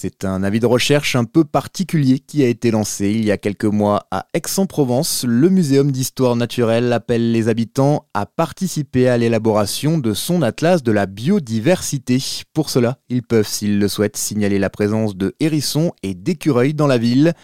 C'est un avis de recherche un peu particulier qui a été lancé il y a quelques mois à Aix-en-Provence. Le Muséum d'histoire naturelle appelle les habitants à participer à l'élaboration de son atlas de la biodiversité. Pour cela, ils peuvent, s'ils le souhaitent, signaler la présence de hérissons et d'écureuils dans la ville.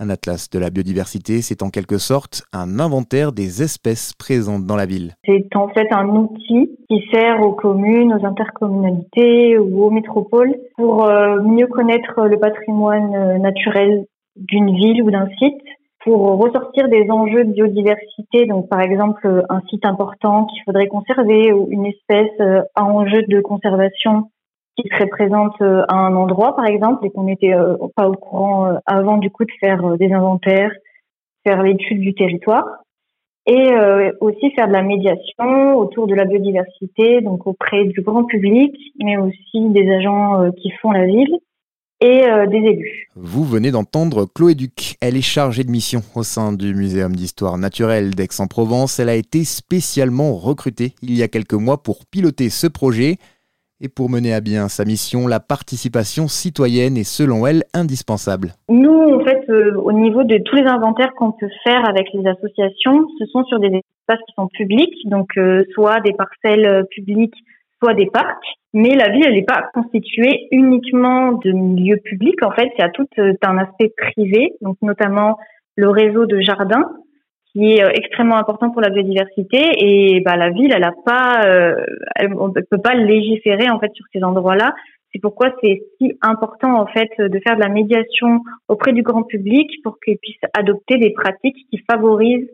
Un atlas de la biodiversité, c'est en quelque sorte un inventaire des espèces présentes dans la ville. C'est en fait un outil qui sert aux communes, aux intercommunalités ou aux métropoles pour euh, mieux connaître le patrimoine euh, naturel d'une ville ou d'un site, pour ressortir des enjeux de biodiversité, donc par exemple un site important qu'il faudrait conserver ou une espèce euh, à enjeu de conservation qui serait présente euh, à un endroit, par exemple, et qu'on n'était euh, pas au courant euh, avant du coup de faire des inventaires, faire l'étude du territoire, et aussi faire de la médiation autour de la biodiversité, donc auprès du grand public, mais aussi des agents qui font la ville et des élus. Vous venez d'entendre Chloé Duc. Elle est chargée de mission au sein du Muséum d'histoire naturelle d'Aix-en-Provence. Elle a été spécialement recrutée il y a quelques mois pour piloter ce projet. Et pour mener à bien sa mission, la participation citoyenne est selon elle indispensable. Nous, en fait, euh, au niveau de tous les inventaires qu'on peut faire avec les associations, ce sont sur des espaces qui sont publics, donc euh, soit des parcelles euh, publiques, soit des parcs. Mais la ville, elle n'est pas constituée uniquement de milieux publics. En fait, il y a tout un aspect privé, donc notamment le réseau de jardins qui est euh, extrêmement important pour la biodiversité et bah, la ville elle a pas euh, on peut pas légiférer en fait sur ces endroits-là c'est pourquoi c'est si important en fait de faire de la médiation auprès du grand public pour qu'ils puissent adopter des pratiques qui favorisent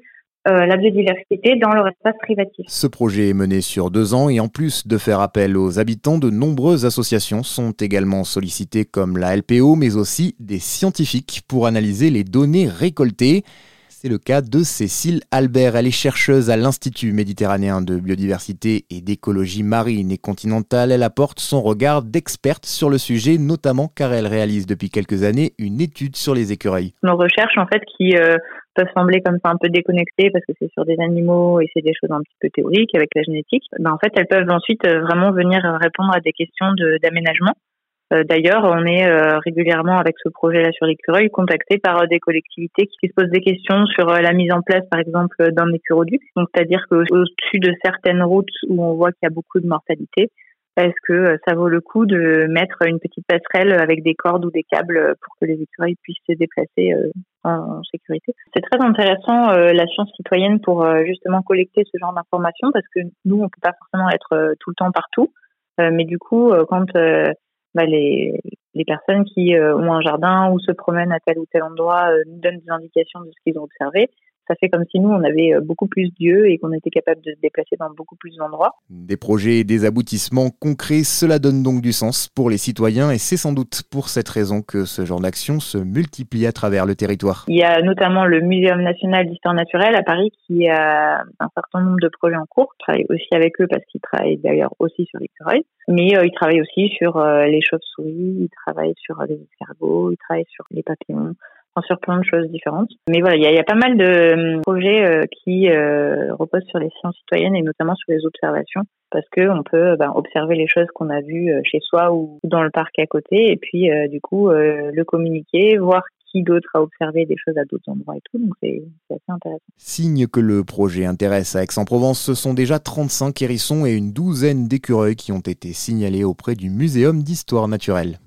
euh, la biodiversité dans leur espace privatif. Ce projet est mené sur deux ans et en plus de faire appel aux habitants, de nombreuses associations sont également sollicitées comme la LPO mais aussi des scientifiques pour analyser les données récoltées. C'est le cas de Cécile Albert. Elle est chercheuse à l'Institut méditerranéen de biodiversité et d'écologie marine et continentale. Elle apporte son regard d'experte sur le sujet, notamment car elle réalise depuis quelques années une étude sur les écureuils. Nos recherches, en fait, qui euh, peuvent sembler comme ça un peu déconnectées parce que c'est sur des animaux et c'est des choses un petit peu théoriques avec la génétique, ben, en fait, elles peuvent ensuite euh, vraiment venir répondre à des questions d'aménagement d'ailleurs, on est euh, régulièrement avec ce projet-là sur l'écureuil contacté par euh, des collectivités qui se posent des questions sur la mise en place, par exemple, d'un écuroduc. Donc, c'est-à-dire qu'au-dessus de certaines routes où on voit qu'il y a beaucoup de mortalité, est-ce que ça vaut le coup de mettre une petite passerelle avec des cordes ou des câbles pour que les écureuils puissent se déplacer en sécurité? C'est très intéressant la science citoyenne pour justement collecter ce genre d'informations parce que nous, on peut pas forcément être tout le temps partout. mais du coup, quand bah, les, les personnes qui euh, ont un jardin ou se promènent à tel ou tel endroit euh, nous donnent des indications de ce qu'ils ont observé ça fait comme si nous, on avait euh, beaucoup plus d'yeux et qu'on était capable de se déplacer dans beaucoup plus d'endroits. Des projets et des aboutissements concrets, cela donne donc du sens pour les citoyens et c'est sans doute pour cette raison que ce genre d'action se multiplie à travers le territoire. Il y a notamment le Muséum national d'histoire naturelle à Paris qui a un certain nombre de projets en cours. Je travaille aussi avec eux parce qu'ils travaillent d'ailleurs aussi sur l'écureuil. Mais euh, ils travaillent aussi sur euh, les chauves-souris, ils travaillent sur les escargots, ils travaillent sur les papillons sur plein de choses différentes. Mais voilà, il y a, pas mal de euh, projets euh, qui euh, reposent sur les sciences citoyennes et notamment sur les observations, parce que on peut ben, observer les choses qu'on a vues chez soi ou dans le parc à côté, et puis du coup le communiquer, voir qui d'autre a observé des choses à d'autres endroits et tout. Donc c'est assez intéressant. Signe que le projet intéresse à Aix-en-Provence, ce sont déjà 35 hérissons et une douzaine d'écureuils qui ont été signalés auprès du Muséum d'histoire naturelle.